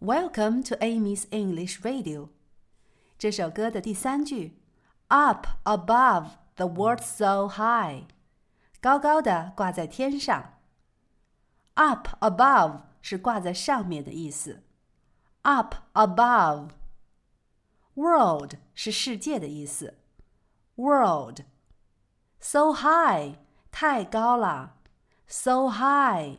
Welcome to Amy's English Radio。这首歌的第三句，Up above the world so high，高高的挂在天上。Up above 是挂在上面的意思。Up above。World 是世界的意思。World。So high 太高了。So high。